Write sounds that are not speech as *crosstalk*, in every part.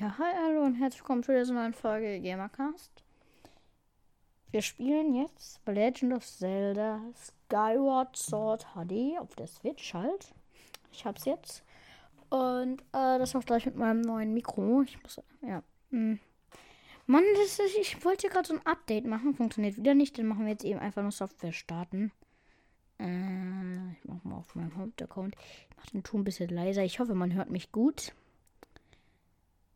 Ja, hi, hallo und herzlich willkommen zu dieser neuen Folge Gamercast. Wir spielen jetzt Legend of Zelda Skyward Sword HD auf der Switch halt. Ich hab's jetzt. Und äh, das auch gleich mit meinem neuen Mikro. Ich muss, ja. Mh. Hm. Mann, das ist, ich wollte gerade so ein Update machen. Funktioniert wieder nicht. Dann machen wir jetzt eben einfach nur Software starten. Äh, ich mach mal auf meinem Hauptaccount. Ich mach den Ton ein bisschen leiser. Ich hoffe, man hört mich gut.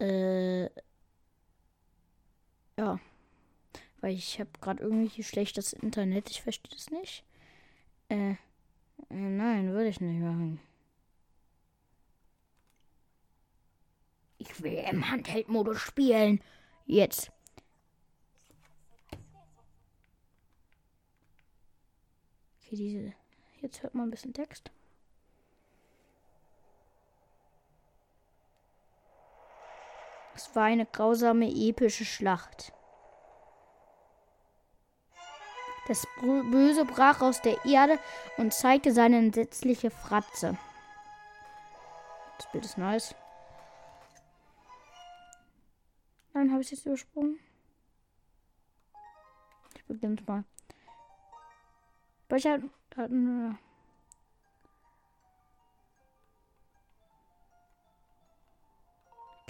Äh, ja. Weil ich habe gerade irgendwie schlechtes Internet. Ich verstehe das nicht. Äh, äh, nein, würde ich nicht machen. Ich will im Handheld-Modus spielen. Jetzt. Okay, diese. Jetzt hört man ein bisschen Text. Es war eine grausame, epische Schlacht. Das Böse brach aus der Erde und zeigte seine entsetzliche Fratze. Das Bild ist nice. Nein, habe ich jetzt übersprungen? Ich beginne mal. Welcher hatten.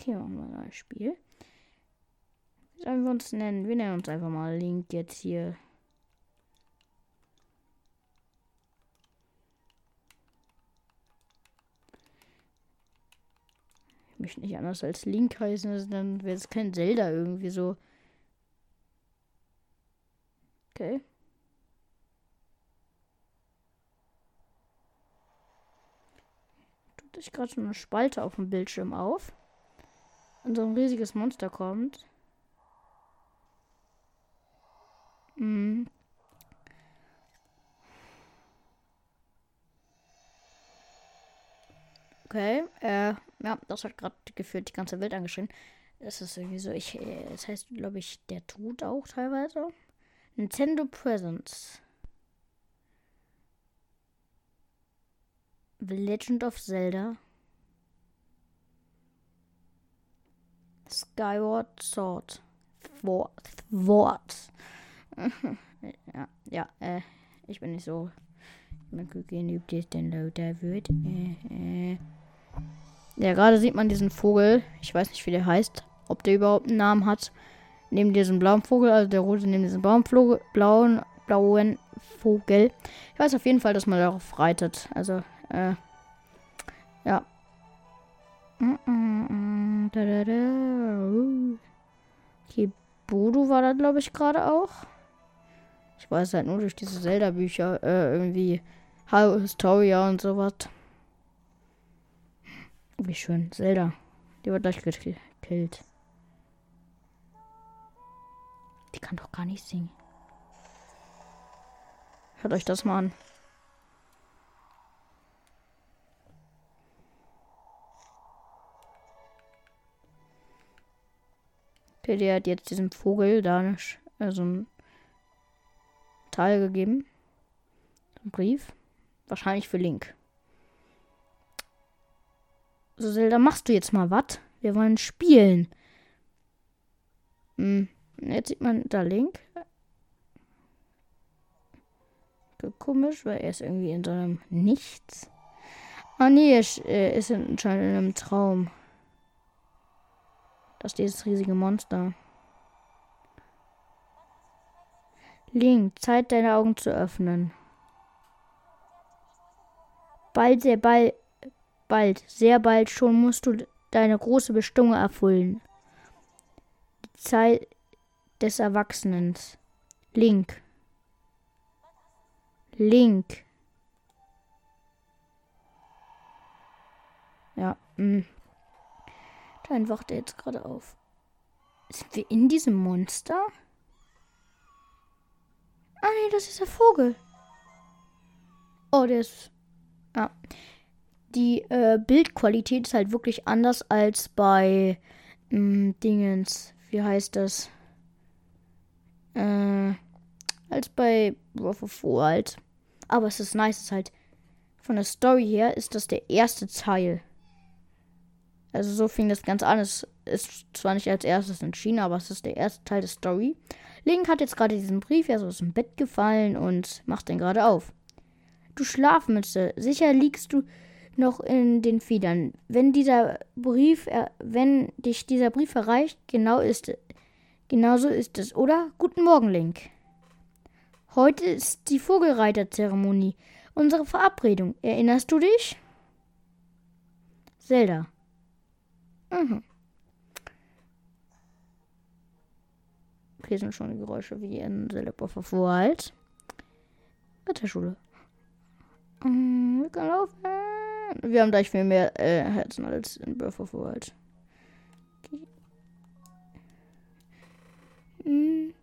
Okay, machen wir ein neues Spiel. Sollen wir uns nennen? Wir nennen uns einfach mal Link jetzt hier. Ich möchte nicht anders als Link heißen, also dann wäre es kein Zelda irgendwie so. Okay. Tut sich gerade so eine Spalte auf dem Bildschirm auf und so ein riesiges Monster kommt. Mhm. Okay, äh, ja, das hat gerade gefühlt die ganze Welt angeschrien. Das ist irgendwie so, ich, äh, das heißt, glaube ich, der tut auch teilweise. Nintendo Presents. The Legend of Zelda. Skyward Sword. Thwart. *laughs* ja, ja, äh, ich bin nicht so. Gucken, ob das denn lauter wird. Äh, äh. Ja, gerade sieht man diesen Vogel. Ich weiß nicht, wie der heißt. Ob der überhaupt einen Namen hat. Neben diesem blauen Vogel, also der rote neben diesem blauen, blauen, blauen Vogel. Ich weiß auf jeden Fall, dass man darauf reitet. Also, äh, ja. Okay, Bodo war da, glaube ich, gerade auch. Ich weiß halt nur durch diese Zelda-Bücher, äh, irgendwie Hallo Historia und sowas. Wie schön. Zelda. Die wird gleich gekillt. Die kann doch gar nicht singen. Hört euch das mal an. Der hat jetzt diesem Vogel da eine, äh, so ein Teil gegeben. Ein Brief. Wahrscheinlich für Link. So, Zelda, machst du jetzt mal was? Wir wollen spielen. Hm. Jetzt sieht man da Link. Komisch, weil er ist irgendwie in so einem Nichts. Ah, nee, er er ist anscheinend in einem Traum. Das ist dieses riesige Monster. Link, Zeit deine Augen zu öffnen. Bald, sehr bald, bald, sehr bald schon musst du deine große Bestimmung erfüllen. Die Zeit des Erwachsenen. Link. Link. Ja, mh. Dann wacht er jetzt gerade auf. Sind wir in diesem Monster? Ah nee, das ist der Vogel. Oh, der ist. Ja. Die äh, Bildqualität ist halt wirklich anders als bei mh, hm, Dingens. Wie heißt das? Äh, als bei Breath of Wild. Aber es ist nice, es ist halt von der Story her ist das der erste Teil. Also so fing das Ganze an. Es ist zwar nicht als erstes in China, aber es ist der erste Teil der Story. Link hat jetzt gerade diesen Brief, er ist aus dem Bett gefallen und macht den gerade auf. Du Schlafmütze, sicher liegst du noch in den Federn. Wenn dieser Brief, wenn dich dieser Brief erreicht, genau ist, genauso ist es, oder? Guten Morgen, Link. Heute ist die Vogelreiterzeremonie, unsere Verabredung. Erinnerst du dich? Zelda. Mhm. Okay, sind schon Geräusche wie in The Lip of Wild. Ritterschule. Mhm, wir können laufen. Wir haben gleich viel mehr äh, Herzen als in Breath of Wild. Okay. Mhm.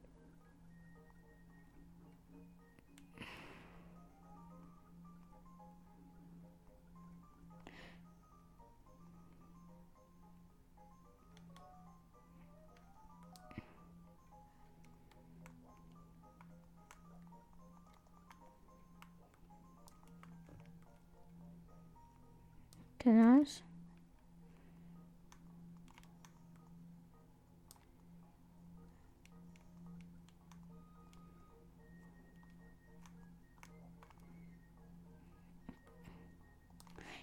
Nice.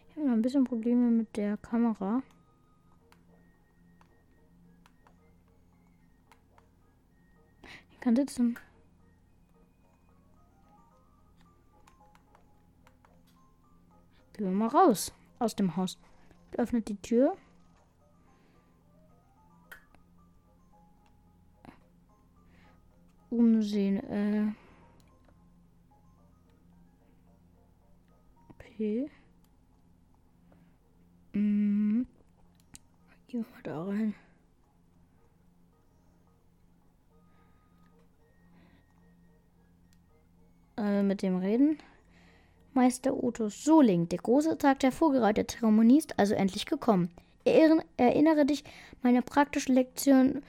Ich habe noch ein bisschen Probleme mit der Kamera. Ich kann sitzen. Gehen wir mal raus aus dem Haus. Öffnet die Tür. Umsehen. Äh. Okay. Mhm. Gehen wir da rein. Äh, mit dem reden. Meister Otus Soling, der große Tag der Vogelreiterzeremonie ist also endlich gekommen. Erinnere dich meine praktische Lektion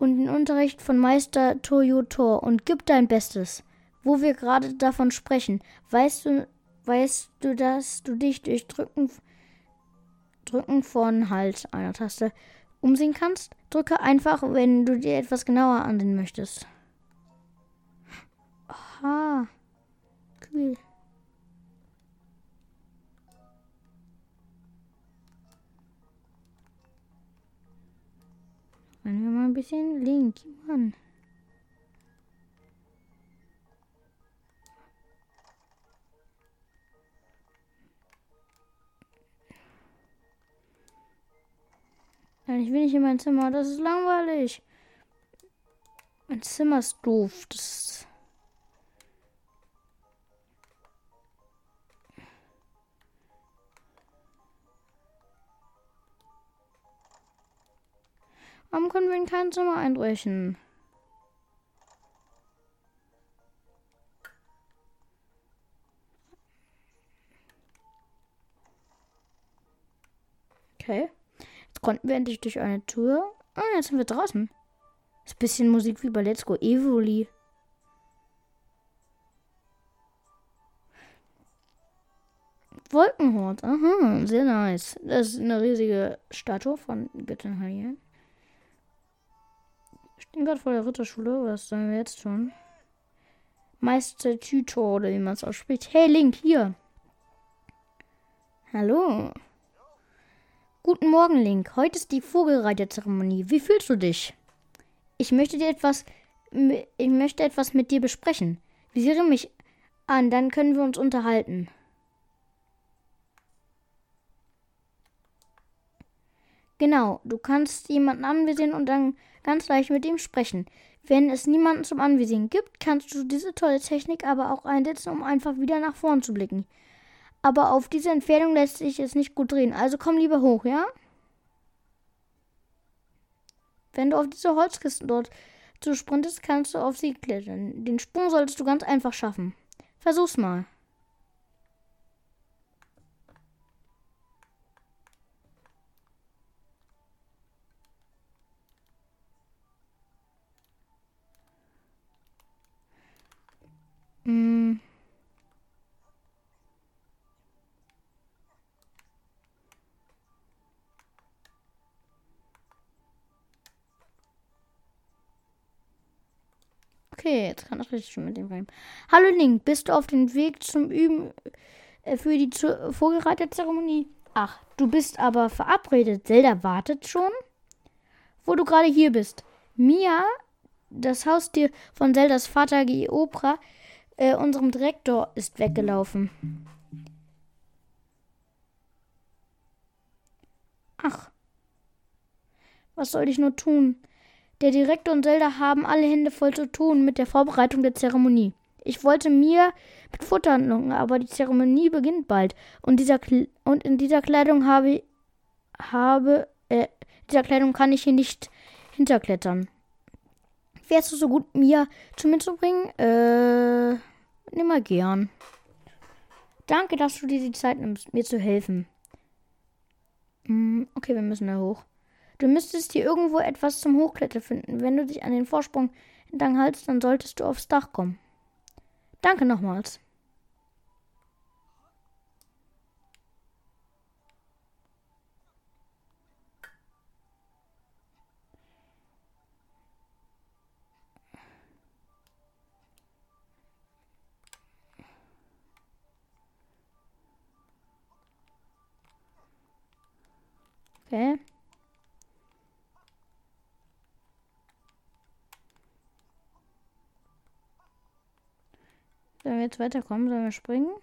und den Unterricht von Meister Toyotor und gib dein Bestes. Wo wir gerade davon sprechen, weißt du, weißt du, dass du dich durch Drücken, Drücken von Halt einer Taste umsehen kannst? Drücke einfach, wenn du dir etwas genauer ansehen möchtest. Aha. Cool. Rennen wir mal ein bisschen link, Mann. Nein, ich will nicht in mein Zimmer. Das ist langweilig. Mein Zimmer ist doof. Das Warum können wir in kein Zimmer einbrechen? Okay. Jetzt konnten wir endlich durch eine Tür. Ah, jetzt sind wir draußen. Ist ein bisschen Musik wie bei Let's Go Evoli. Wolkenhort. Aha, sehr nice. Das ist eine riesige Statue von Göttin bin gerade vor der Ritterschule. Was sollen wir jetzt tun? Meister Tutor oder wie man es ausspricht. Hey Link, hier. Hallo. Guten Morgen, Link. Heute ist die Vogelreiterzeremonie. Wie fühlst du dich? Ich möchte dir etwas. Ich möchte etwas mit dir besprechen. Visiere mich an, dann können wir uns unterhalten. Genau, du kannst jemanden anvisieren und dann ganz leicht mit ihm sprechen. Wenn es niemanden zum Anvisieren gibt, kannst du diese tolle Technik aber auch einsetzen, um einfach wieder nach vorn zu blicken. Aber auf diese Entfernung lässt sich es nicht gut drehen, also komm lieber hoch, ja? Wenn du auf diese Holzkisten dort zu sprintest, kannst du auf sie klettern. Den Sprung solltest du ganz einfach schaffen. Versuch's mal. Mm. Okay, jetzt kann ich richtig schon mit dem rein. Hallo Link, bist du auf dem Weg zum Üben äh, für die Vorgereiterzeremonie? Ach, du bist aber verabredet. Zelda wartet schon? Wo du gerade hier bist. Mia, das Haustier von Zeldas Vater Geopra, äh, unserem Direktor, ist weggelaufen. Ach, was soll ich nur tun? Der Direktor und Zelda haben alle Hände voll zu tun mit der Vorbereitung der Zeremonie. Ich wollte mir mit Futter locken, aber die Zeremonie beginnt bald. Und, dieser und in dieser Kleidung habe, habe äh, dieser Kleidung kann ich hier nicht hinterklettern. Wärst du so gut, mir zu mir zu bringen? Äh, mal gern. Danke, dass du dir die Zeit nimmst, mir zu helfen. Hm, okay, wir müssen da hoch. Du müsstest hier irgendwo etwas zum Hochklettern finden. Wenn du dich an den Vorsprung entlang haltst, dann solltest du aufs Dach kommen. Danke nochmals. Okay. Sollen wir jetzt weiterkommen? Sollen wir springen?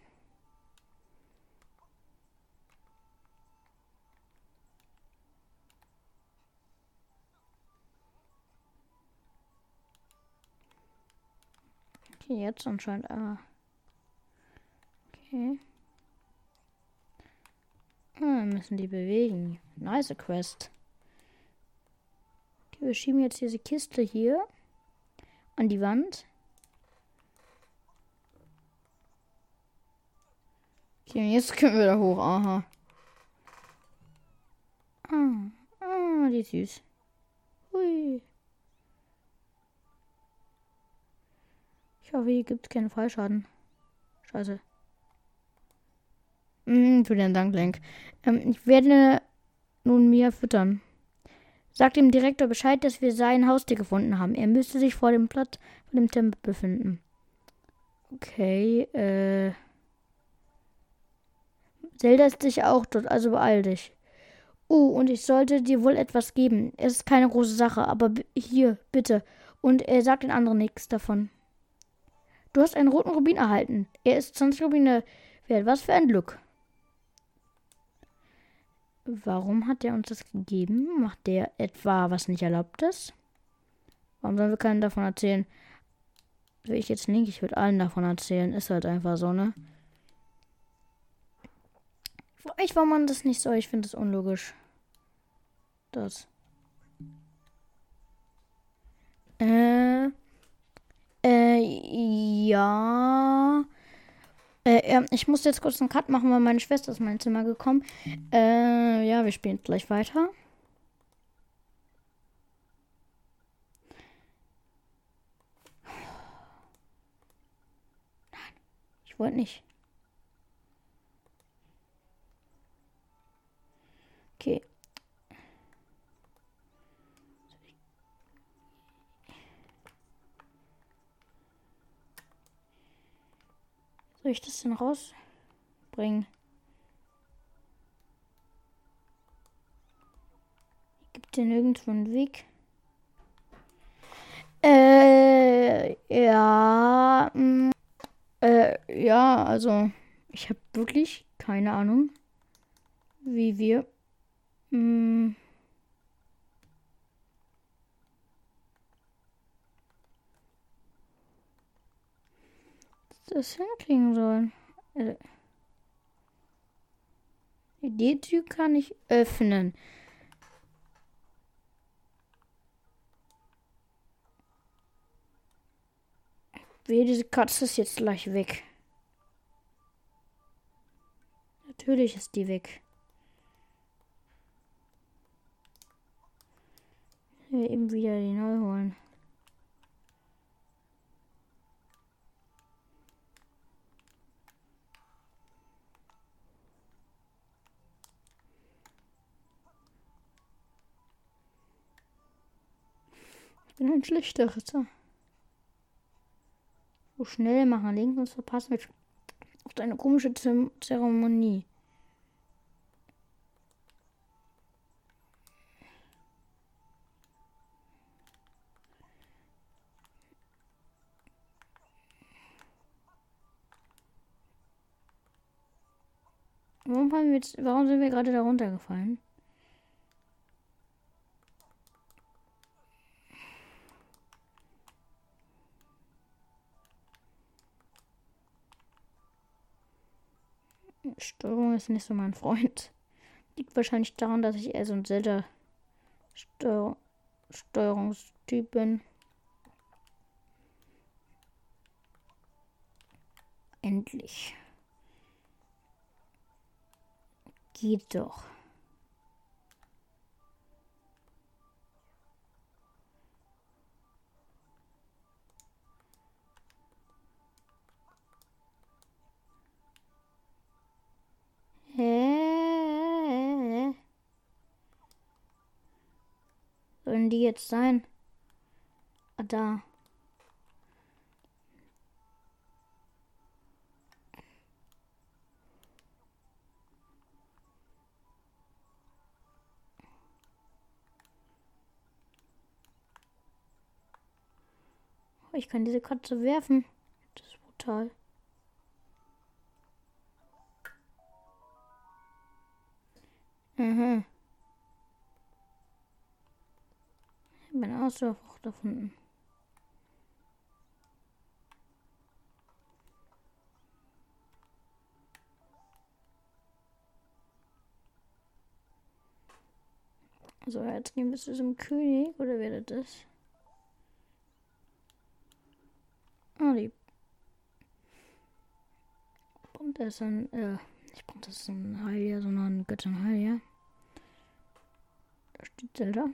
Okay, jetzt anscheinend. Ah. Okay. Ah, müssen die bewegen. Nice Quest. Okay, wir schieben jetzt diese Kiste hier an die Wand. Okay, jetzt können wir da hoch. Aha. Ah, ah, die ist süß. Hui. Ich hoffe, hier gibt es keinen Fallschaden. Scheiße. Mm, vielen Dank, Lenk. Ähm, ich werde nun Mia füttern. Sag dem Direktor Bescheid, dass wir sein Haustier gefunden haben. Er müsste sich vor dem Platz von dem Tempel befinden. Okay, äh. Zelda ist sicher auch dort, also beeil dich. Oh, und ich sollte dir wohl etwas geben. Es ist keine große Sache, aber hier, bitte. Und er sagt den anderen nichts davon. Du hast einen roten Rubin erhalten. Er ist 20 Rubine wert. Was für ein Glück. Warum hat er uns das gegeben? Macht der etwa was nicht erlaubt ist? Warum sollen wir keinen davon erzählen? Will ich jetzt nicht, ich würde allen davon erzählen. Ist halt einfach so, ne? Ich warum man das nicht so. Ich finde es unlogisch. Das. Äh. Äh, ja. Äh, ich muss jetzt kurz einen Cut machen, weil meine Schwester ist in mein Zimmer gekommen. Äh, ja, wir spielen gleich weiter. Nein, ich wollte nicht. Okay. Soll ich das denn rausbringen? Gibt hier nirgendwo einen Weg? Äh, ja. Mh, mm, äh, ja, also ich habe wirklich keine Ahnung, wie wir hm. Das hinkriegen sollen. Also, die Tür kann ich öffnen. Wehe, diese Katze ist jetzt gleich weg. Natürlich ist die weg. wir eben wieder die neu holen. Ich bin ein schlechter Ritter. Schnell machen, Link, sonst verpassen wir auf deine komische Zeremonie. Warum, haben wir jetzt, warum sind wir gerade da runtergefallen? Steuerung ist nicht so mein Freund. Liegt wahrscheinlich daran, dass ich eher so ein selter Steuer Steuerungstyp bin. Endlich. Geht doch. Sollen die jetzt sein? Ah, da. Oh, ich kann diese Katze werfen. Das ist brutal. Mhm. Ich habe eine Ausdauerfrucht erfunden. So, jetzt gehen wir zu diesem König, oder wer das ist? Ah, die. Das ist ein, äh, nicht das ist ein Heiliger, sondern Göttin Heiliger. Da steht Zelda.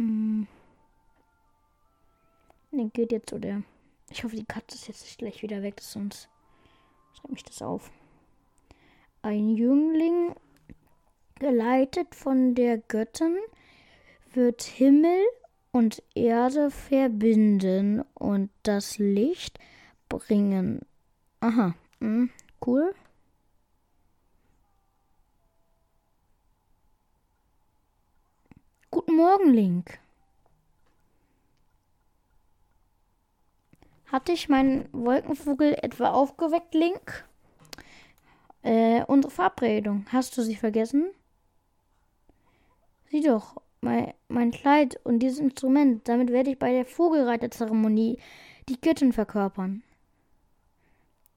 Hm. Ne, geht jetzt oder. Ich hoffe, die Katze ist jetzt nicht gleich wieder weg, sonst schreibt mich das auf. Ein Jüngling, geleitet von der Göttin, wird Himmel und Erde verbinden und das Licht bringen. Aha, mh, cool. Guten Morgen, Link. Hatte ich meinen Wolkenvogel etwa aufgeweckt, Link? Äh, unsere Verabredung. Hast du sie vergessen? Sieh doch, mein, mein Kleid und dieses Instrument. Damit werde ich bei der Vogelreiterzeremonie die Göttin verkörpern.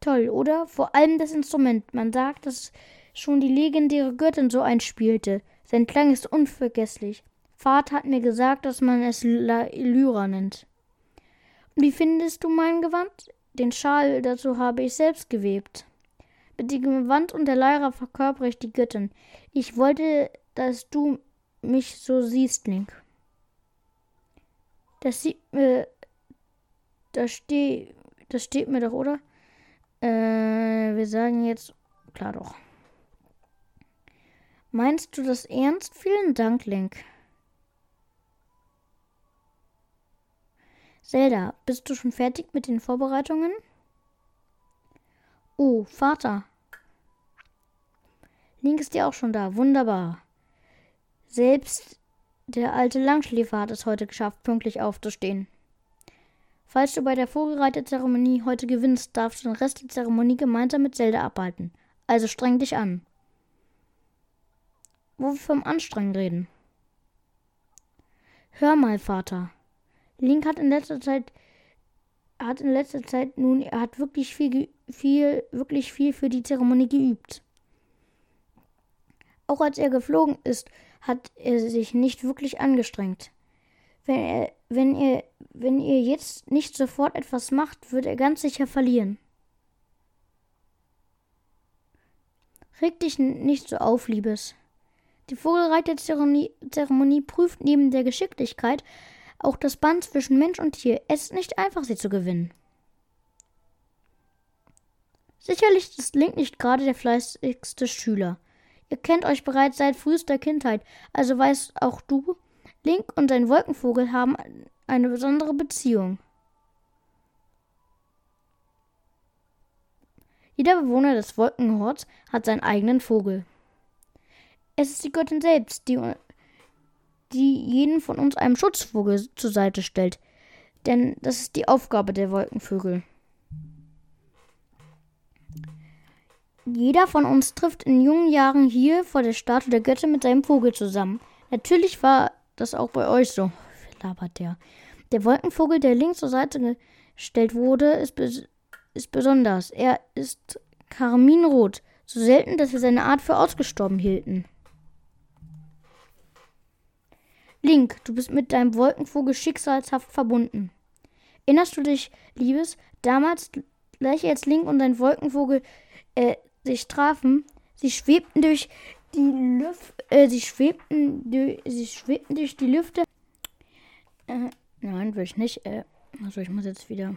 Toll, oder? Vor allem das Instrument. Man sagt, dass schon die legendäre Göttin so einspielte. Sein Klang ist unvergesslich. Vater hat mir gesagt, dass man es Lyra nennt. Wie findest du mein Gewand? Den Schal dazu habe ich selbst gewebt. Mit dem Gewand und der Lyra verkörpere ich die Göttin. Ich wollte, dass du mich so siehst, Link. Das sieht mir. Das steht. Das steht mir doch, oder? Äh, wir sagen jetzt. Klar doch. Meinst du das ernst? Vielen Dank, Link. Zelda, bist du schon fertig mit den Vorbereitungen? Oh, Vater. Link ist ja auch schon da. Wunderbar. Selbst der alte Langschläfer hat es heute geschafft, pünktlich aufzustehen. Falls du bei der Vogelreiterzeremonie heute gewinnst, darfst du den Rest der Zeremonie gemeinsam mit Zelda abhalten. Also streng dich an. Wo wir vom Anstrengen reden. Hör mal, Vater. Link hat in letzter Zeit hat in letzter Zeit nun, er hat wirklich viel, viel, wirklich viel für die Zeremonie geübt. Auch als er geflogen ist, hat er sich nicht wirklich angestrengt. Wenn er, wenn er, wenn ihr jetzt nicht sofort etwas macht, wird er ganz sicher verlieren. Reg dich nicht so auf, Liebes. Die Vogelreiterzeremonie prüft neben der Geschicklichkeit auch das Band zwischen Mensch und Tier. Es ist nicht einfach, sie zu gewinnen. Sicherlich ist Link nicht gerade der fleißigste Schüler. Ihr kennt euch bereits seit frühester Kindheit, also weißt auch du, Link und sein Wolkenvogel haben eine besondere Beziehung. Jeder Bewohner des Wolkenhorts hat seinen eigenen Vogel. Es ist die Göttin selbst, die, die jeden von uns einem Schutzvogel zur Seite stellt. Denn das ist die Aufgabe der Wolkenvögel. Jeder von uns trifft in jungen Jahren hier vor der Statue der Göttin mit seinem Vogel zusammen. Natürlich war das auch bei euch so. Labert der. Der Wolkenvogel, der links zur Seite gestellt wurde, ist, bes ist besonders. Er ist karminrot, so selten, dass wir seine Art für ausgestorben hielten. Link, du bist mit deinem Wolkenvogel schicksalshaft verbunden. Erinnerst du dich, Liebes, damals, gleich als Link und dein Wolkenvogel äh, sich trafen, sie schwebten durch die Luft, äh, sie schwebten, sie schwebten durch die Lüfte. Äh, nein, will ich nicht. Äh, also ich muss jetzt wieder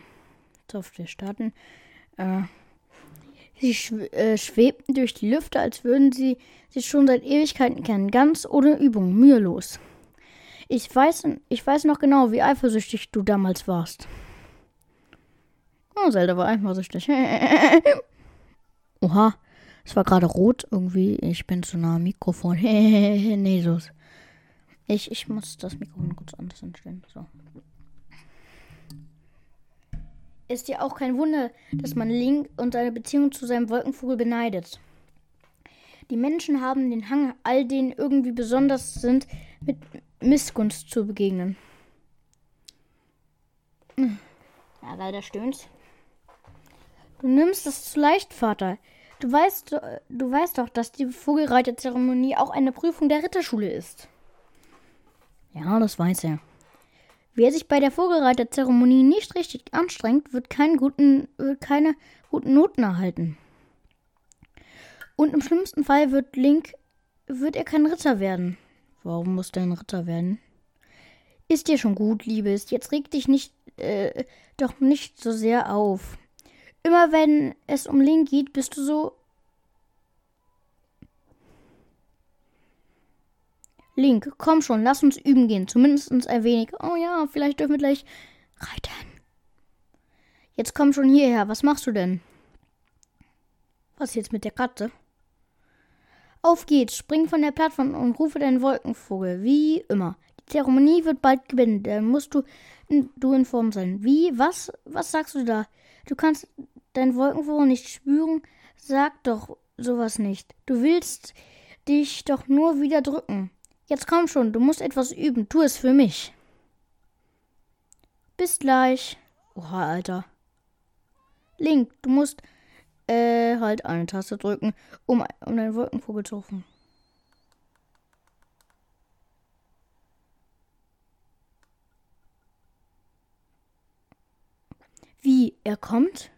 Software starten. Äh, sie äh, schwebten durch die Lüfte, als würden sie sich schon seit Ewigkeiten kennen, ganz ohne Übung, mühelos. Ich weiß, ich weiß noch genau, wie eifersüchtig du damals warst. Oh, Zelda war eifersüchtig. *laughs* Oha, es war gerade rot irgendwie. Ich bin zu nah am Mikrofon. *laughs* nee, so. Ich, ich muss das Mikrofon kurz anders anstellen. So. Ist ja auch kein Wunder, dass man Link und seine Beziehung zu seinem Wolkenvogel beneidet. Die Menschen haben den Hang, all denen irgendwie besonders sind, mit Missgunst zu begegnen. Ja, leider stöhnt's. Du nimmst es zu leicht, Vater. Du weißt, du weißt doch, dass die Vogelreiterzeremonie auch eine Prüfung der Ritterschule ist. Ja, das weiß er. Wer sich bei der Vogelreiterzeremonie nicht richtig anstrengt, wird, keinen guten, wird keine guten Noten erhalten. Und im schlimmsten Fall wird Link, wird er kein Ritter werden. Warum muss der ein Ritter werden? Ist dir schon gut, Liebes. Jetzt reg dich nicht, äh, doch nicht so sehr auf. Immer wenn es um Link geht, bist du so. Link, komm schon, lass uns üben gehen. Zumindest ein wenig. Oh ja, vielleicht dürfen wir gleich reiten. Jetzt komm schon hierher. Was machst du denn? Was jetzt mit der Katze? Auf geht's, spring von der Plattform und rufe deinen Wolkenvogel. Wie immer. Die Zeremonie wird bald gewinnen. Dann musst du, du in Form sein. Wie? Was? Was sagst du da? Du kannst dein Wolkenvogel nicht spüren? Sag doch sowas nicht. Du willst dich doch nur wieder drücken. Jetzt komm schon, du musst etwas üben. Tu es für mich. Bis gleich. Oha, Alter. Link, du musst äh, halt eine Taste drücken, um, um den Wolkenvogel zu rufen. Wie? Er kommt?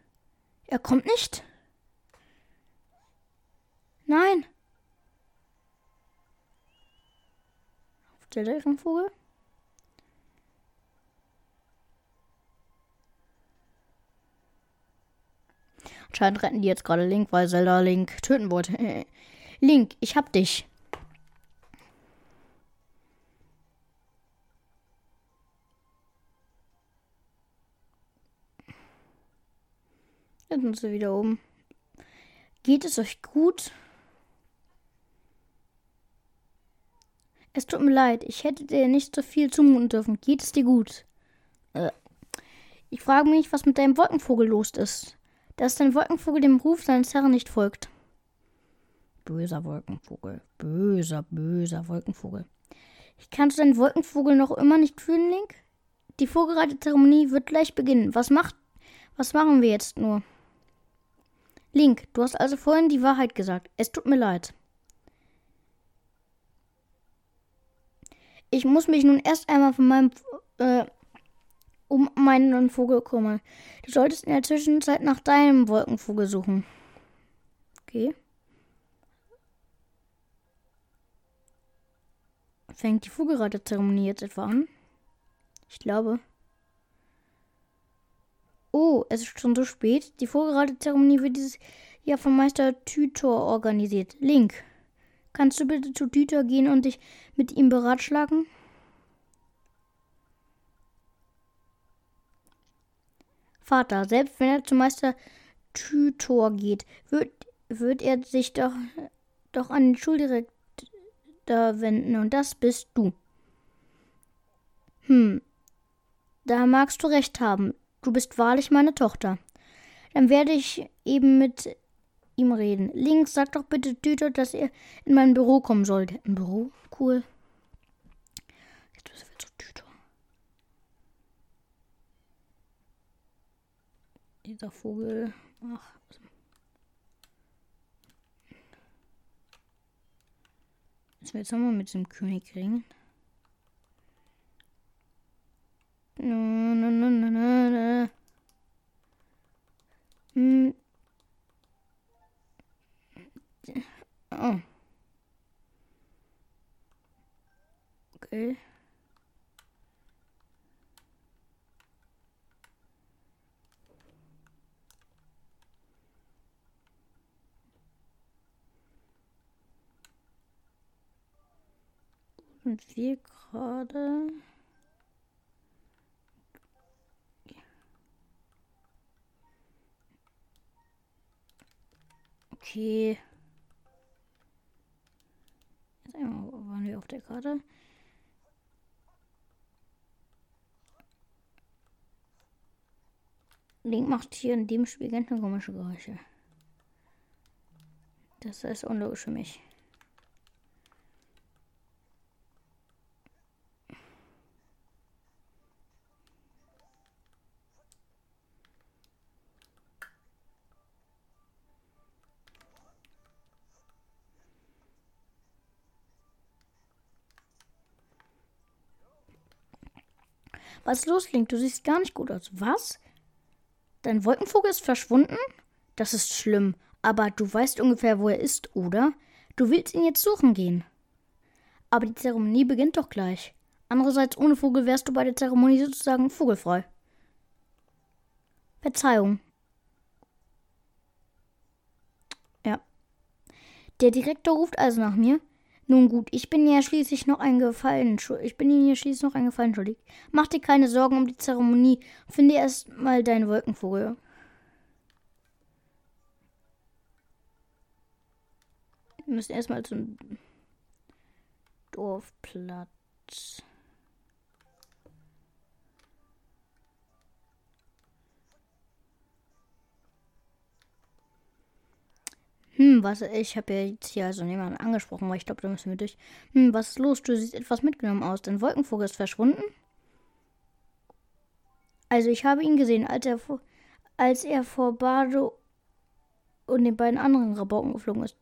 Er kommt nicht? Nein. Auf der Vogel? Anscheinend retten die jetzt gerade Link, weil Zelda Link töten wollte. Link, ich hab dich. Jetzt sind sie wieder oben. Geht es euch gut? Es tut mir leid, ich hätte dir nicht so viel zumuten dürfen. Geht es dir gut? Äh. Ich frage mich, was mit deinem Wolkenvogel los ist. Dass dein Wolkenvogel dem Ruf seines Herrn nicht folgt. Böser Wolkenvogel. Böser, böser Wolkenvogel. Ich kann deinen Wolkenvogel noch immer nicht fühlen, Link? Die Vogelreitezeremonie wird gleich beginnen. Was macht. Was machen wir jetzt nur? Link, du hast also vorhin die Wahrheit gesagt. Es tut mir leid. Ich muss mich nun erst einmal von meinem äh, um meinen Vogel kümmern. Du solltest in der Zwischenzeit nach deinem Wolkenvogel suchen. Okay. Fängt die Vogelreiterzeremonie jetzt etwa an? Ich glaube. Oh, es ist schon so spät. Die Vogelreiterzeremonie wird dieses Jahr von Meister Tütor organisiert. Link, kannst du bitte zu Tütor gehen und dich mit ihm beratschlagen? Vater. Selbst wenn er zum Meister Tytor geht, wird, wird er sich doch, doch an den Schuldirektor wenden. Und das bist du. Hm, da magst du recht haben. Du bist wahrlich meine Tochter. Dann werde ich eben mit ihm reden. Links, sag doch bitte Tüter, dass er in mein Büro kommen soll. Der hat ein Büro? Cool. Jetzt müssen wir zu Tüter. Dieser Vogel. Ach. Müssen wir jetzt nochmal mit dem König reden? Na, na, na, na, na, na. Hm. Oh. Okay. Und wir gerade. Okay. Jetzt einmal waren wir auf der Karte. Link macht hier in dem Spiel ganz komische Geräusche. Das ist unlogisch für mich. Was ist los, Link? Du siehst gar nicht gut aus. Was? Dein Wolkenvogel ist verschwunden? Das ist schlimm. Aber du weißt ungefähr, wo er ist, oder? Du willst ihn jetzt suchen gehen. Aber die Zeremonie beginnt doch gleich. Andererseits, ohne Vogel wärst du bei der Zeremonie sozusagen vogelfrei. Verzeihung. Ja. Der Direktor ruft also nach mir. Nun gut, ich bin ja schließlich noch eingefallen. Ich bin Ihnen ja schließlich noch eingefallen, Entschuldig. Mach dir keine Sorgen um die Zeremonie. Finde erst mal deinen Wolkenvogel. Wir müssen erstmal zum Dorfplatz. Hm, was, ich habe ja jetzt hier also jemanden angesprochen, weil ich glaube, da müssen wir durch. Hm, was ist los? Du siehst etwas mitgenommen aus. Dein Wolkenvogel ist verschwunden? Also, ich habe ihn gesehen, als er vor, als er vor Bardo und den beiden anderen Rabauken geflogen ist.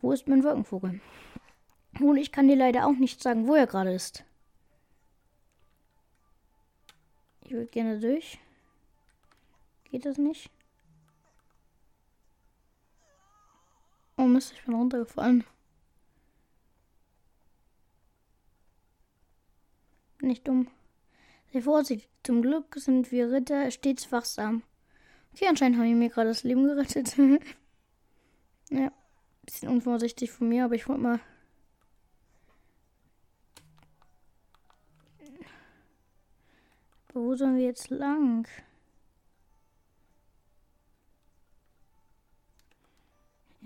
Wo ist mein Wolkenvogel? Nun, ich kann dir leider auch nicht sagen, wo er gerade ist. Ich würde gerne durch. Geht das nicht? Oh Mist, ich bin runtergefallen. Nicht dumm. Sei vorsichtig. Zum Glück sind wir Ritter stets wachsam. Okay, anscheinend haben die mir gerade das Leben gerettet. *laughs* ja, bisschen unvorsichtig von mir, aber ich wollte mal. Wo sollen wir jetzt lang?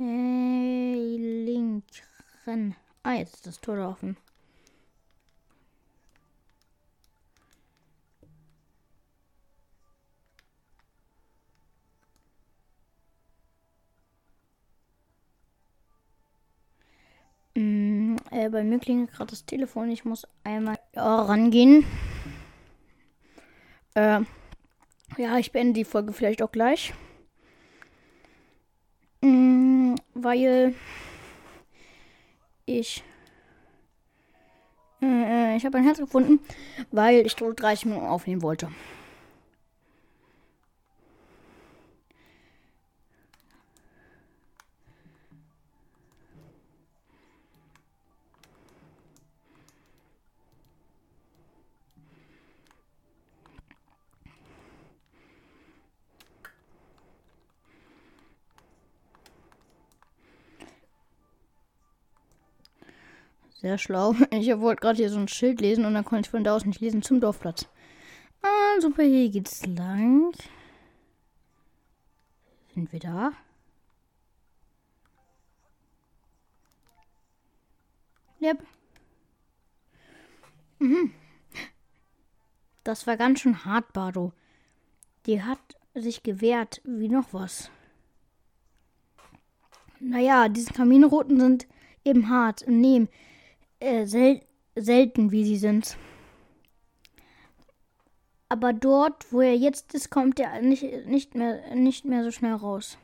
Hey, Link, renn. Ah, jetzt ist das Tor offen. Mm, äh, bei mir klingelt gerade das Telefon. Ich muss einmal ja, rangehen. Äh, ja, ich beende die Folge vielleicht auch gleich. Mm, weil ich äh, ich habe ein Herz gefunden, weil ich 30 Minuten aufnehmen wollte. Sehr schlau. *laughs* Ich wollte gerade hier so ein Schild lesen und dann konnte ich von da aus nicht lesen zum Dorfplatz. Ah, super, hier geht's lang. Sind wir da? Yep. Mhm. Das war ganz schön hart, Bardo. Die hat sich gewehrt, wie noch was. Naja, diese Kaminroten sind eben hart nehmen äh, sel selten, wie sie sind. Aber dort, wo er jetzt ist, kommt er nicht, nicht, mehr, nicht mehr so schnell raus.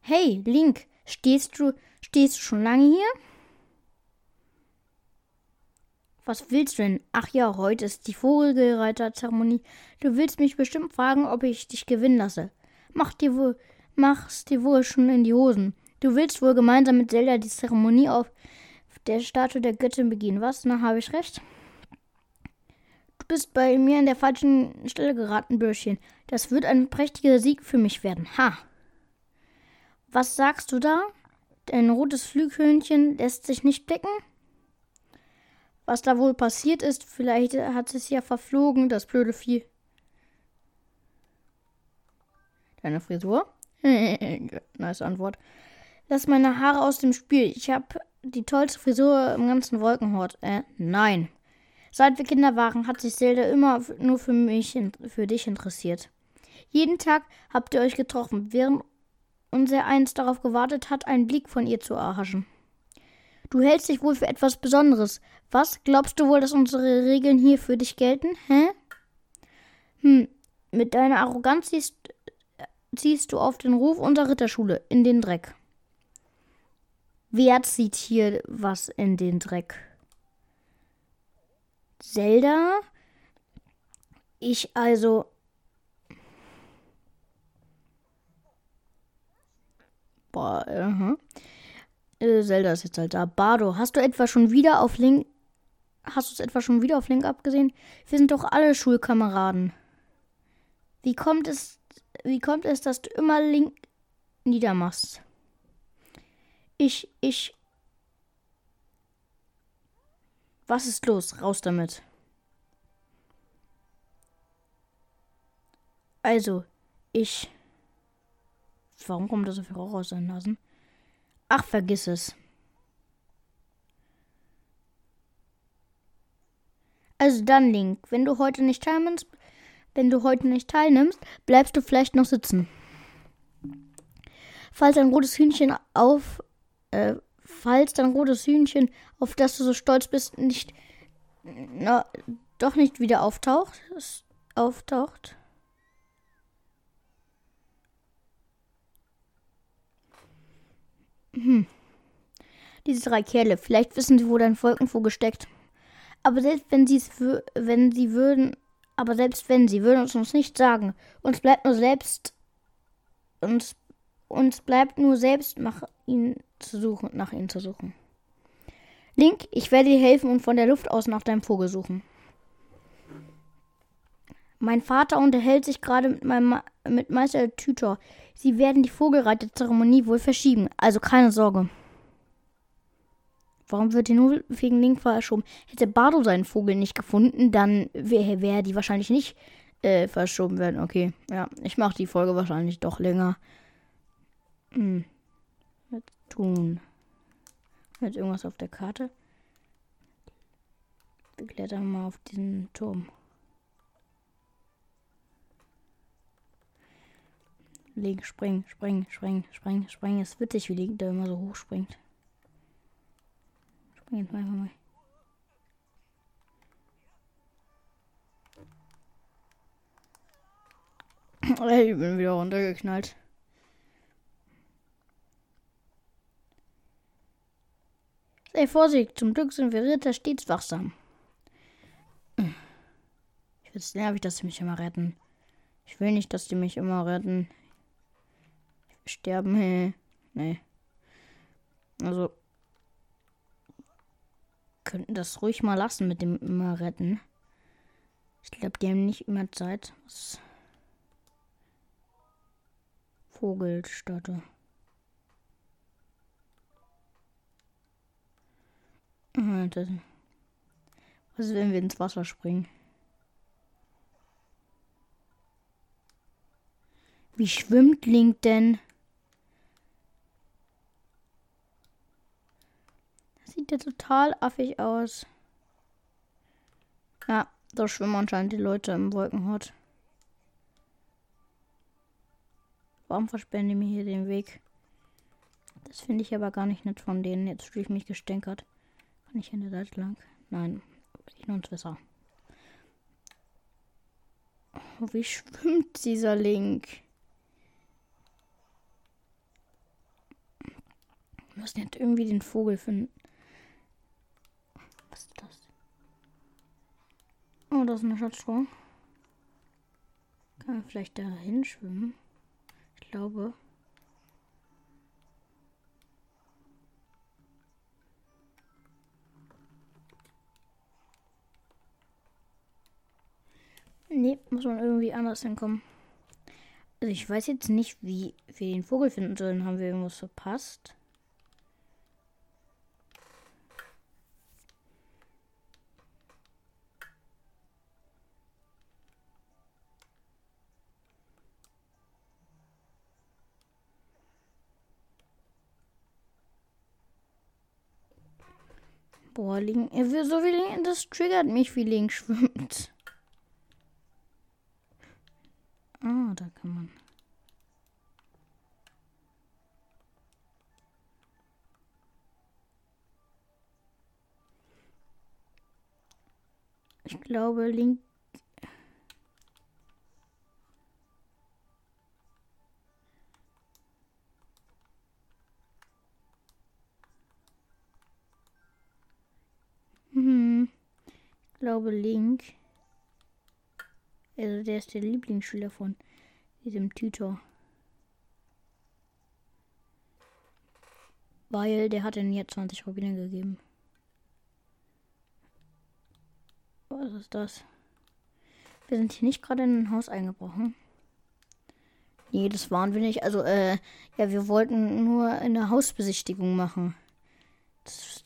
Hey, Link, stehst du, stehst du schon lange hier? Was willst du denn? Ach ja, heute ist die Vogelreiterzeremonie. Du willst mich bestimmt fragen, ob ich dich gewinnen lasse. Mach dir wohl, mach's dir wohl schon in die Hosen. Du willst wohl gemeinsam mit Zelda die Zeremonie auf der Statue der Göttin begehen. Was? Na, habe ich recht? Du bist bei mir an der falschen Stelle geraten, Bürschchen. Das wird ein prächtiger Sieg für mich werden. Ha! Was sagst du da? Dein rotes Flüghörnchen lässt sich nicht blicken? Was da wohl passiert ist, vielleicht hat es ja verflogen, das blöde Vieh. Deine Frisur? *laughs* nice Antwort. Lass meine Haare aus dem Spiel. Ich habe die tollste Frisur im ganzen Wolkenhort. Äh, nein. Seit wir Kinder waren, hat sich Zelda immer nur für mich, für dich interessiert. Jeden Tag habt ihr euch getroffen, während unser eins darauf gewartet hat, einen Blick von ihr zu erhaschen. Du hältst dich wohl für etwas Besonderes. Was? Glaubst du wohl, dass unsere Regeln hier für dich gelten? Hä? Hm, mit deiner Arroganz ziehst, ziehst du auf den Ruf unserer Ritterschule in den Dreck. Wer zieht hier was in den Dreck? Zelda? Ich also. Boah, -huh. Äh, Zelda ist jetzt halt da. Bardo, hast du etwa schon wieder auf Link. Hast du es etwa schon wieder auf Link abgesehen? Wir sind doch alle Schulkameraden. Wie kommt es, wie kommt es, dass du immer Link niedermachst? Ich, ich. Was ist los? Raus damit. Also, ich. Warum kommt da so viel Rauch aus seinen Nasen? Ach, vergiss es. Also dann, Link, wenn du heute nicht teilnimmst, wenn du heute nicht teilnimmst, bleibst du vielleicht noch sitzen. Falls ein rotes Hühnchen auf, äh, falls dein rotes Hühnchen, auf das du so stolz bist, nicht, na, doch nicht wieder auftaucht, auftaucht, Hm. Diese drei Kerle, vielleicht wissen sie, wo dein Wolkenvogel steckt. Aber selbst wenn sie es wenn sie würden, aber selbst wenn sie würden es uns nicht sagen. Uns bleibt nur selbst uns uns bleibt nur selbst nach ihnen zu suchen, nach ihnen zu suchen. Link, ich werde dir helfen und von der Luft aus nach deinem Vogel suchen. Mein Vater unterhält sich gerade mit meinem mit Meister Tüter. Sie werden die Vogelreiterzeremonie wohl verschieben, also keine Sorge. Warum wird die nur wegen Link verschoben? Hätte Bardo seinen Vogel nicht gefunden, dann wäre wär die wahrscheinlich nicht äh, verschoben werden. Okay, ja, ich mache die Folge wahrscheinlich doch länger. Hm. Was tun? Jetzt irgendwas auf der Karte. Wir klettern mal auf diesen Turm. Link, spring, spring, spring, spring, spring. Es ist witzig, wie Link da immer so hoch springt. Spring jetzt einfach mal. *coughs* Ich bin wieder runtergeknallt. Sei vorsichtig, zum Glück sind wir Ritter stets wachsam. Ich finde es nervig, dass sie mich immer retten. Ich will nicht, dass die mich immer retten sterben. Hey. Nee. Also. Könnten das ruhig mal lassen mit dem immer retten. Ich glaube, die haben nicht immer Zeit. Vogelstatte. Was ist, wenn wir ins Wasser springen? Wie schwimmt Link denn? Sieht ja total affig aus. Ja, da schwimmen anscheinend die Leute im Wolkenhort. Warum versperren die mir hier den Weg? Das finde ich aber gar nicht nett von denen. Jetzt fühle ich mich gestänkert. Kann ich an der Seite lang? Nein, ich nur ins Wasser. Oh, wie schwimmt dieser Link? Wir müssen jetzt irgendwie den Vogel finden. Oh, das ist eine Schatztruhe. Kann man vielleicht da hinschwimmen? Ich glaube. Nee, muss man irgendwie anders hinkommen. Also ich weiß jetzt nicht, wie wir den Vogel finden sollen. Haben wir irgendwas verpasst? Boah, Link, so wie Link, das triggert mich, wie Link schwimmt. Ah, da kann man. Ich glaube, Link glaube Link. Also der ist der Lieblingsschüler von diesem Tutor. Weil der hat ihnen jetzt 20 Rubine gegeben. Was ist das? Wir sind hier nicht gerade in ein Haus eingebrochen. Nee, das waren wir nicht. Also, äh, ja, wir wollten nur eine Hausbesichtigung machen. Das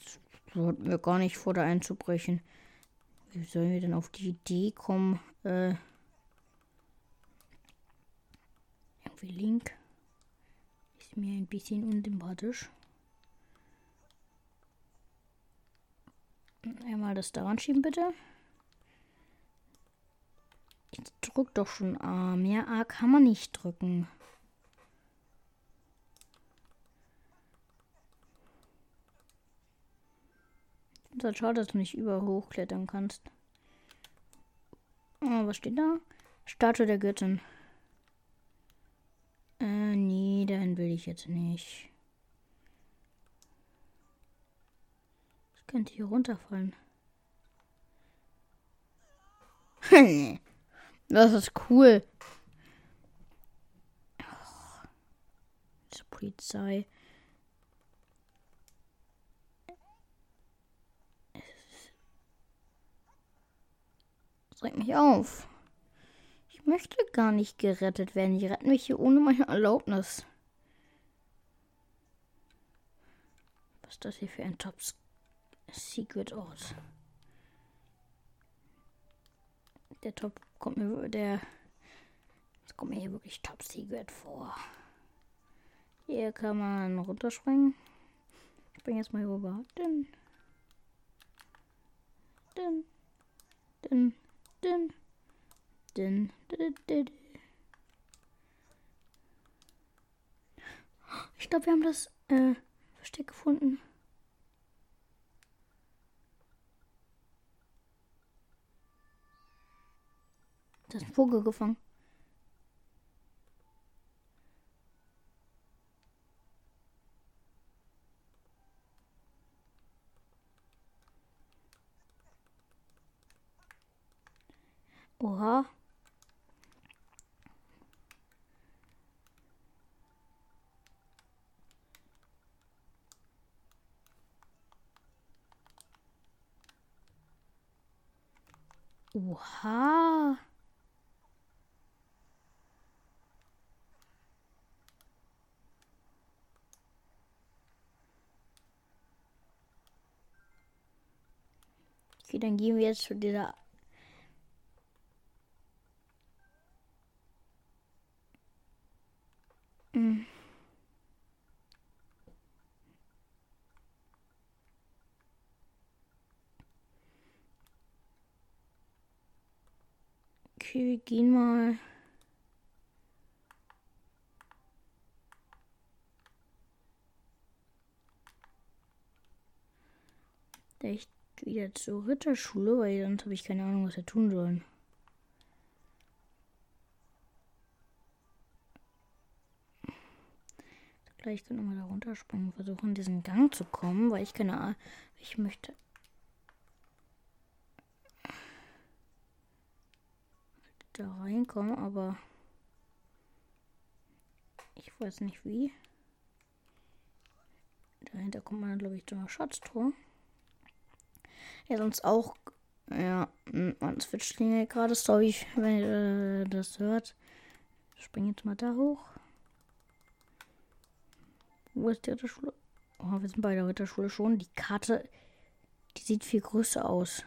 wollten wir gar nicht vor, da einzubrechen. Wie sollen wir denn auf die Idee kommen? Äh, irgendwie Link. Ist mir ein bisschen unsympathisch. Einmal das daran schieben, bitte. Ich drück doch schon A. Mehr A kann man nicht drücken. Ist halt schade, dass du nicht über hochklettern kannst. Oh, was steht da? Statue der Göttin. Äh, nee, dahin will ich jetzt nicht. Das könnte hier runterfallen. *laughs* das ist cool. Oh, Polizei. Das regt mich auf. Ich möchte gar nicht gerettet werden. Die retten mich hier ohne meine Erlaubnis. Was ist das hier für ein Top Secret Ort? Der Top kommt mir der das kommt mir hier wirklich Top Secret vor. Hier kann man runterspringen. Ich springe jetzt mal rüber. Dünn. Dünn. Dünn. Dün. Dün. Dün. Ich glaube, wir haben das äh, Versteck gefunden. Das ist ein Vogel gefangen. Oha. Oha. Okay, dann gehen wir jetzt zu dieser. Hm. Okay, wir gehen mal. Echt wieder zur Ritterschule, weil sonst habe ich keine Ahnung, was wir tun sollen. Gleich dann nochmal da runterspringen, versuchen, diesen Gang zu kommen, weil ich keine Ahnung, ich möchte. da reinkommen, aber ich weiß nicht wie. Dahinter kommt man, glaube ich, zu einer Schatztruhe. Ja, sonst auch. Ja, man switcht gerade. Sorry, wenn ihr äh, das hört. Ich springe jetzt mal da hoch. Wo ist die Ritterschule? Oh, wir sind bei der Ritterschule schon. Die Karte, die sieht viel größer aus.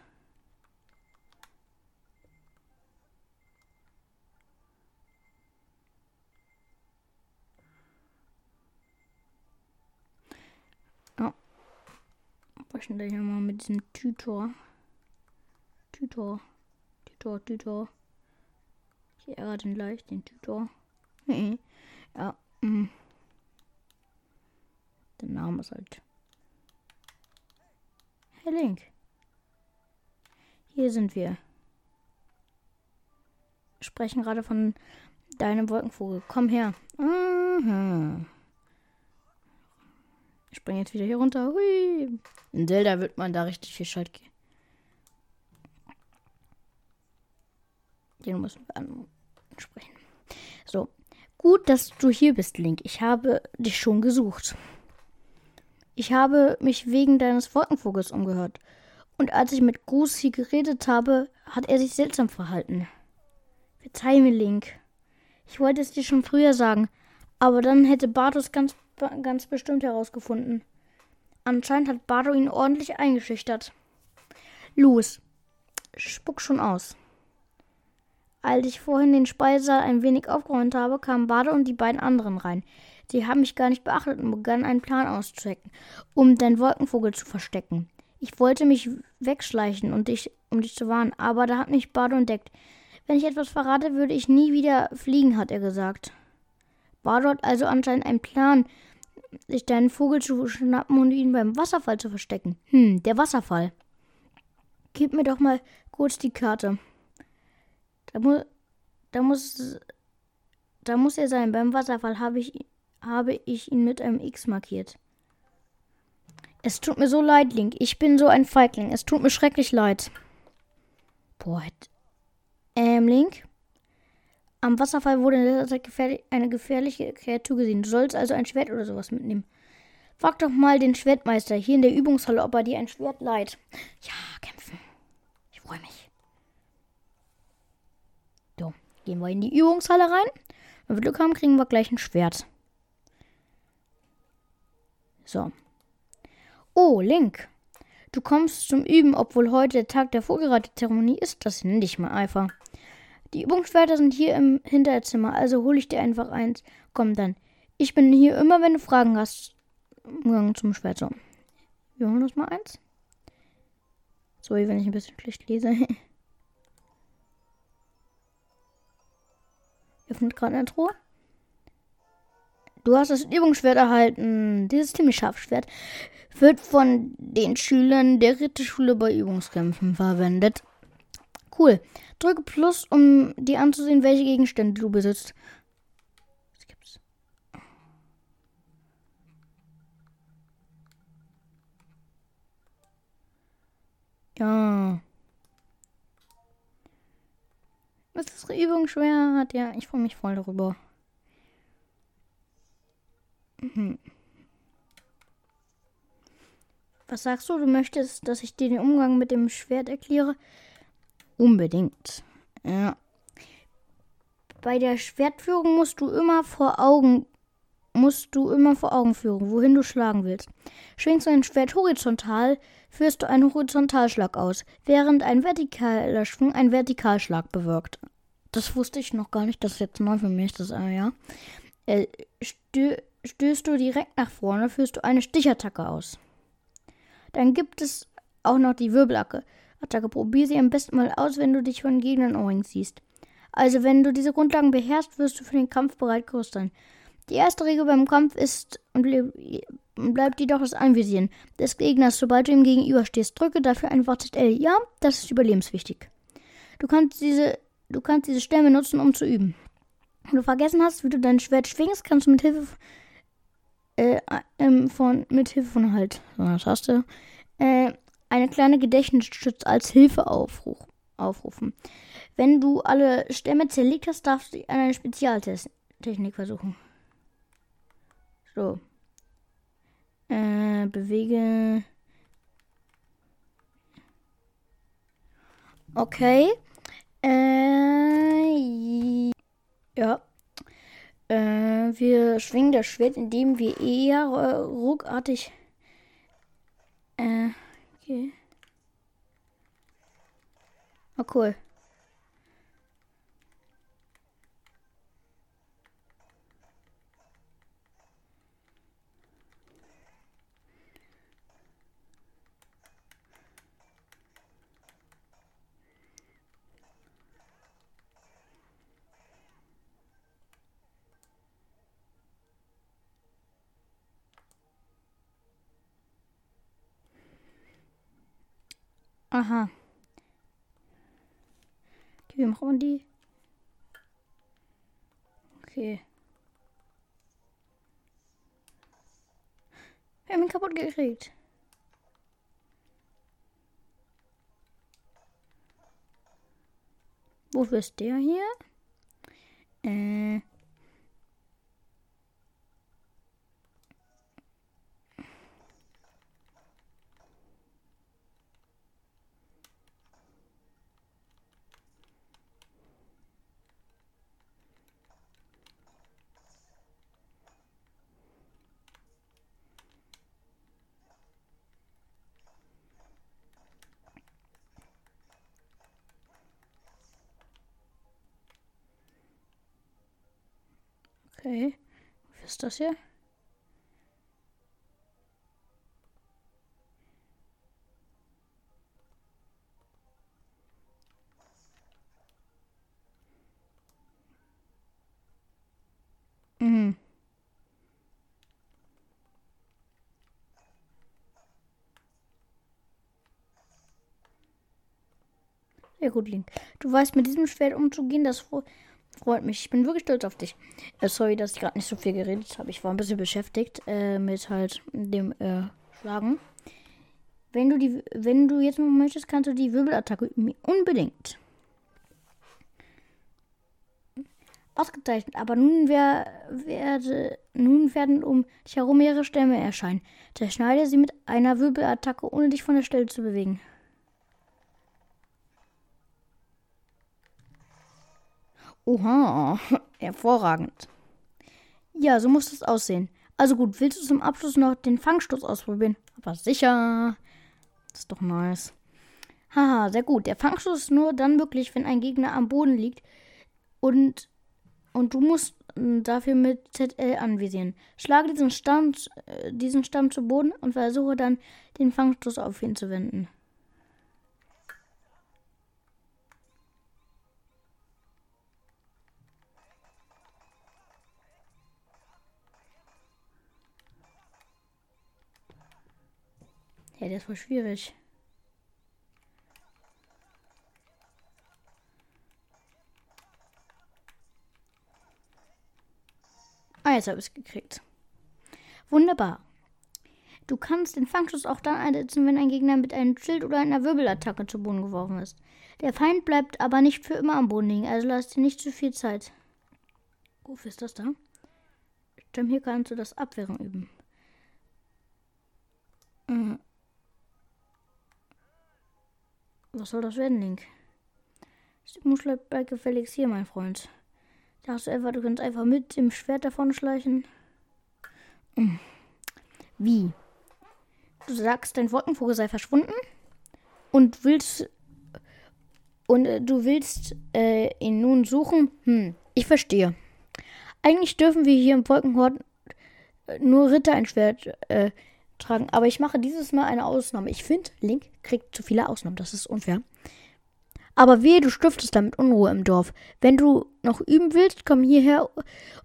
sprechen gleich nochmal mit diesem Tutor. Tutor. Tutor, Tutor. Ich ärgere den gleich, den Tutor. ja, mm. Der Name ist halt. Hey Link. Hier sind wir. sprechen gerade von deinem Wolkenvogel. Komm her. Mhm. Ich springe jetzt wieder hier runter. Hui. In Zelda wird man da richtig viel Schalt gehen. Den müssen wir ansprechen. So. Gut, dass du hier bist, Link. Ich habe dich schon gesucht. Ich habe mich wegen deines Wolkenvogels umgehört. Und als ich mit Goose geredet habe, hat er sich seltsam verhalten. Verzeih mir, Link. Ich wollte es dir schon früher sagen, aber dann hätte Bartos ganz ganz bestimmt herausgefunden. Anscheinend hat Bardo ihn ordentlich eingeschüchtert. Los, spuck schon aus. Als ich vorhin den Speisesaal ein wenig aufgeräumt habe, kamen Bardo und die beiden anderen rein. Sie haben mich gar nicht beachtet und begannen einen Plan auszuchecken, um den Wolkenvogel zu verstecken. Ich wollte mich wegschleichen und dich, um dich zu warnen, aber da hat mich Bardo entdeckt. Wenn ich etwas verrate, würde ich nie wieder fliegen, hat er gesagt. Bardo hat also anscheinend einen Plan, sich deinen Vogel zu schnappen und ihn beim Wasserfall zu verstecken. Hm, der Wasserfall. Gib mir doch mal kurz die Karte. Da, mu da muss da muss er sein. Beim Wasserfall habe ich, habe ich ihn mit einem X markiert. Es tut mir so leid, Link. Ich bin so ein Feigling. Es tut mir schrecklich leid. Boah. Ähm, Link? Am Wasserfall wurde in letzter Zeit gefährlich, eine gefährliche Kreatur gesehen. Du sollst also ein Schwert oder sowas mitnehmen. Frag doch mal den Schwertmeister hier in der Übungshalle, ob er dir ein Schwert leiht. Ja, kämpfen. Ich freue mich. So, gehen wir in die Übungshalle rein. Wenn wir Glück haben, kriegen wir gleich ein Schwert. So. Oh, Link. Du kommst zum Üben, obwohl heute der Tag der Vorgereitezeremonie ist. Das nenne ich mal einfach. Die Übungsschwerter sind hier im Hinterzimmer, also hole ich dir einfach eins. Komm dann. Ich bin hier immer, wenn du Fragen hast. Umgang zum Schwert. So. Wir holen uns mal eins. Sorry, wenn ich ein bisschen schlecht lese. *laughs* Öffnet gerade eine Truhe. Du hast das Übungsschwert erhalten. Dieses ziemlich scharfe Schwert wird von den Schülern der Ritterschule bei Übungskämpfen verwendet. Cool. Drücke Plus, um dir anzusehen, welche Gegenstände du besitzt. Was gibt's? Ja. Was ist das Übungsschwert? Ja, ich freue mich voll darüber. Mhm. Was sagst du? Du möchtest, dass ich dir den Umgang mit dem Schwert erkläre? Unbedingt. Ja. Bei der Schwertführung musst du immer vor Augen musst du immer vor Augen führen, wohin du schlagen willst. Schwingst du ein Schwert horizontal, führst du einen Horizontalschlag aus, während ein vertikaler Schwung einen Vertikalschlag bewirkt. Das wusste ich noch gar nicht, das ist jetzt neu für mich, das äh, ja. Äh, stö stößt du direkt nach vorne, führst du eine Stichattacke aus. Dann gibt es auch noch die Wirbelattacke. Attacke. Probier sie am besten mal aus, wenn du dich von Gegnern umringt siehst. Also, wenn du diese Grundlagen beherrschst, wirst du für den Kampf bereit gerüstet sein. Die erste Regel beim Kampf ist und bleibt jedoch das Anvisieren des Gegners, sobald du ihm gegenüberstehst. Drücke dafür einfach ZL. Ja, das ist überlebenswichtig. Du kannst diese, du kannst diese Stellen benutzen, um zu üben. Wenn du vergessen hast, wie du dein Schwert schwingst, kannst du mit Hilfe äh, ähm, von mit Hilfe von halt so einer Taste äh, eine kleine Gedächtnisstütze als Hilfe aufruf, aufrufen. Wenn du alle Stämme zerlegt hast, darfst du eine Spezialtechnik versuchen. So. Äh, bewege. Okay. Äh, ja. Äh, wir schwingen das Schwert, indem wir eher äh, ruckartig. Äh, okay. Oh, cool. Aha. Okay, wie machen wir die? Okay. Wir haben ihn kaputt gekriegt. Wofür ist der hier? Äh. Okay. Was ist das hier? Mhm. Sehr gut, Link. Du weißt mit diesem Schwert umzugehen, das Freut mich. Ich bin wirklich stolz auf dich. Äh, sorry, dass ich gerade nicht so viel geredet habe. Ich war ein bisschen beschäftigt äh, mit halt dem äh, Schlagen. Wenn du die, wenn du jetzt noch möchtest, kannst du die Wirbelattacke üben. Unbedingt. Ausgezeichnet. Aber nun wer, werde, nun werden um dich herum mehrere Stämme erscheinen. Zerschneide sie mit einer Wirbelattacke, ohne dich von der Stelle zu bewegen. Oha, *laughs* hervorragend. Ja, so muss das aussehen. Also gut, willst du zum Abschluss noch den Fangstoß ausprobieren? Aber sicher. Das ist doch nice. Haha, sehr gut. Der Fangstoß ist nur dann möglich, wenn ein Gegner am Boden liegt und, und du musst hm, dafür mit ZL anvisieren. Schlage diesen Stamm, äh, diesen Stamm zu Boden und versuche dann den Fangstoß auf ihn zu wenden. Ja, ist voll schwierig. Ah, jetzt habe ich es gekriegt. Wunderbar. Du kannst den Fangschuss auch dann einsetzen, wenn ein Gegner mit einem Schild oder einer Wirbelattacke zu Boden geworfen ist. Der Feind bleibt aber nicht für immer am Boden liegen, also lass dir nicht zu viel Zeit. Wofür ist das da? Stimmt, hier kannst du das Abwehren üben. Mhm. Was soll das werden, Link? Stimmung bleibt gefälligst hier, mein Freund. Dachtest du etwa, du kannst einfach mit dem Schwert davon schleichen? Wie? Du sagst, dein Wolkenvogel sei verschwunden und willst und äh, du willst äh, ihn nun suchen? Hm, ich verstehe. Eigentlich dürfen wir hier im Wolkenhort äh, nur Ritter ein Schwert äh, tragen, aber ich mache dieses Mal eine Ausnahme. Ich finde, Link kriegt zu viele Ausnahmen, das ist unfair. Aber wehe, du stiftest damit Unruhe im Dorf. Wenn du noch üben willst, komm hierher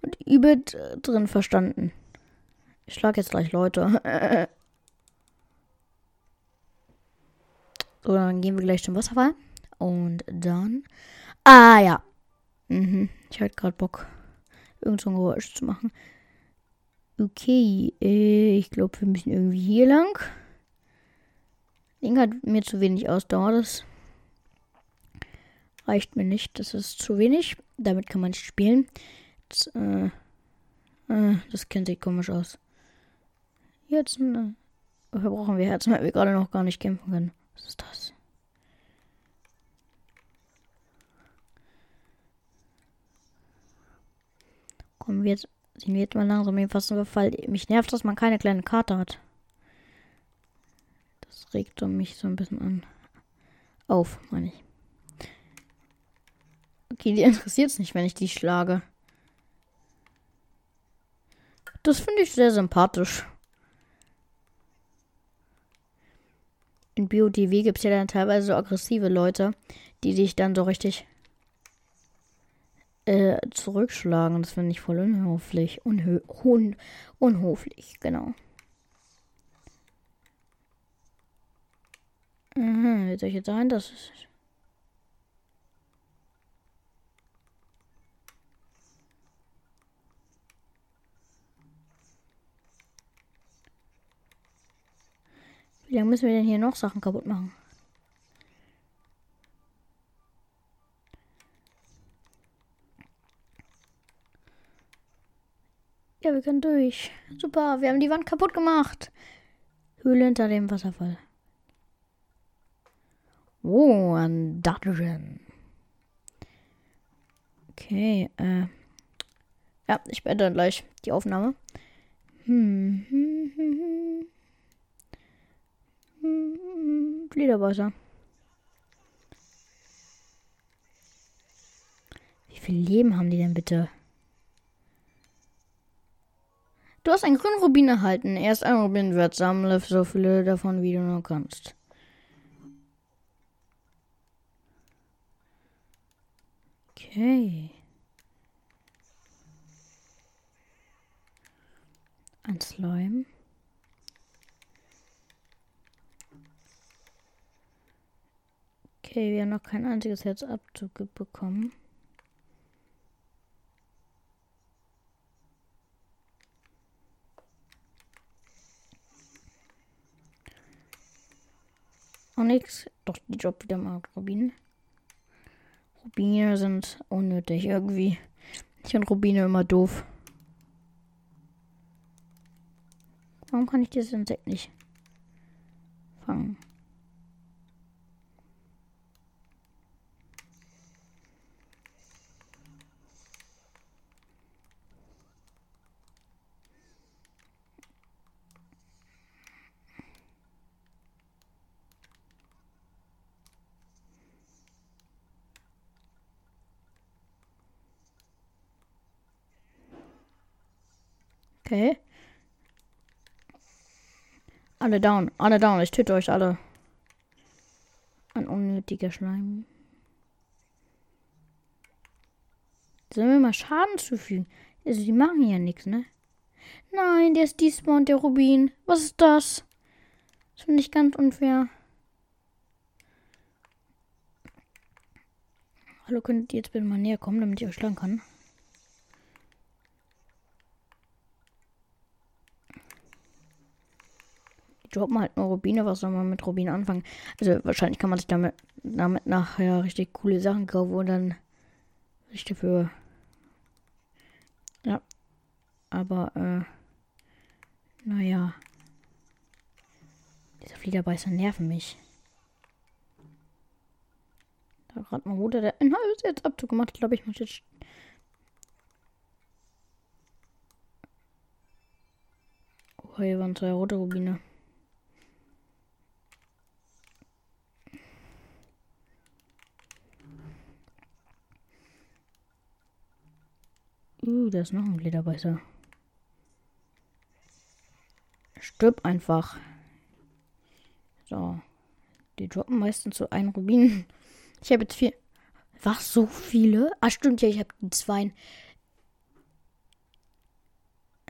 und übe drin, verstanden. Ich schlage jetzt gleich Leute. *laughs* so, dann gehen wir gleich zum Wasserfall. Und dann. Ah ja. Mhm. Ich hatte gerade Bock, irgend so ein Geräusch zu machen. Okay, äh, ich glaube, wir müssen irgendwie hier lang. Ding hat mir zu wenig Ausdauer. Das reicht mir nicht. Das ist zu wenig. Damit kann man nicht spielen. Das, äh, äh, das kennt sich komisch aus. Jetzt, äh, brauchen wir Herzen, weil wir gerade noch gar nicht kämpfen können. Was ist das? Kommen wir jetzt, sind wir jetzt mal langsam jedenfalls Überfall. Mich nervt, dass man keine kleine Karte hat. Das regt mich so ein bisschen an. Auf, meine ich. Okay, die interessiert es nicht, wenn ich die schlage. Das finde ich sehr sympathisch. In BioTV gibt es ja dann teilweise so aggressive Leute, die dich dann so richtig äh, zurückschlagen. Das finde ich voll unhöflich. Unhö un unhoflich, genau. Mhm, soll ich jetzt sein? Das ist. Wie lange müssen wir denn hier noch Sachen kaputt machen? Ja, wir können durch. Super, wir haben die Wand kaputt gemacht. Höhle hinter dem Wasserfall. Oh, ein Dungeon. Okay, äh. Ja, ich beende gleich die Aufnahme. *laughs* Hm, hm, hm, hm. Gliederwasser. Wie viel Leben haben die denn bitte? Du hast einen grünen Rubin erhalten. Erst ein Rubin wert. Sammle so viele davon, wie du nur kannst. Okay. Ein Slime. Okay, wir haben noch kein einziges Herz abbekommen. Auch nichts. Doch, die Job wieder mal Rubine. Rubine sind unnötig irgendwie. Ich finde Rubine immer doof. Warum kann ich dieses Insekt nicht fangen? Okay. Alle down, alle down. Ich töte euch alle. Ein unnötiger Schleim. Sollen wir mal Schaden zufügen? Also die machen ja nichts, ne? Nein, der ist diesmal und der Rubin. Was ist das? Das finde ich ganz unfair. Hallo, könnt ihr jetzt bitte mal näher kommen, damit ich euch schlagen kann? Droppen halt nur Rubine. Was soll man mit Rubine anfangen? Also wahrscheinlich kann man sich damit, damit nachher richtig coole Sachen kaufen und dann sich dafür. Ja. Aber, äh. Naja. Diese Fliegerbeißer nerven mich. Da gerade mein Bruder, der ein halbes jetzt Abzug gemacht. Ich glaube, ich muss jetzt Oh, hier waren zwei rote Rubine. Da ist noch ein Lederbeißer. Stirb einfach. So. Die droppen meistens so einen Rubin. Ich habe jetzt vier. Was, so viele? Ah, stimmt ja, ich habe die zwei.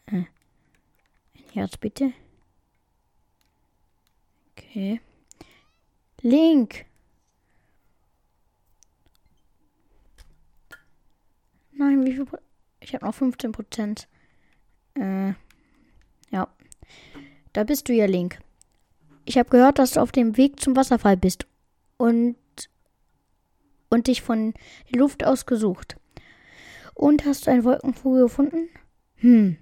Äh. Ein Herz, bitte. Okay. Link. Nein, wie viel? Ich habe noch 15 Prozent. Äh, ja. Da bist du ja, Link. Ich habe gehört, dass du auf dem Weg zum Wasserfall bist und und dich von der Luft aus gesucht. Und hast du einen Wolkenvogel gefunden? Hm.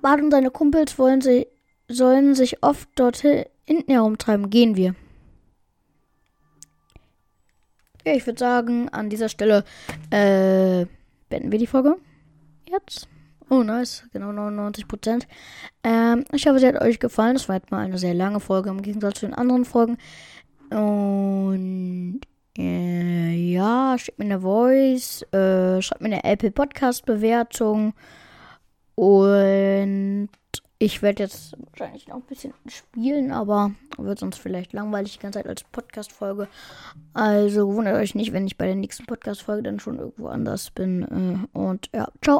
Bart und seine Kumpels wollen sie, sollen sich oft dort hinten herumtreiben. Gehen wir. Ja, ich würde sagen, an dieser Stelle äh, beenden wir die Folge. Jetzt. Oh, nice. Genau 99 Prozent. Ähm, ich hoffe, sie hat euch gefallen. Das war jetzt mal eine sehr lange Folge im Gegensatz zu den anderen Folgen. Und äh, ja, schickt mir eine Voice, äh, schreibt mir eine Apple Podcast Bewertung. Und ich werde jetzt wahrscheinlich noch ein bisschen spielen, aber wird sonst vielleicht langweilig die ganze Zeit als Podcast-Folge. Also wundert euch nicht, wenn ich bei der nächsten Podcast-Folge dann schon irgendwo anders bin. Äh, und ja, ciao.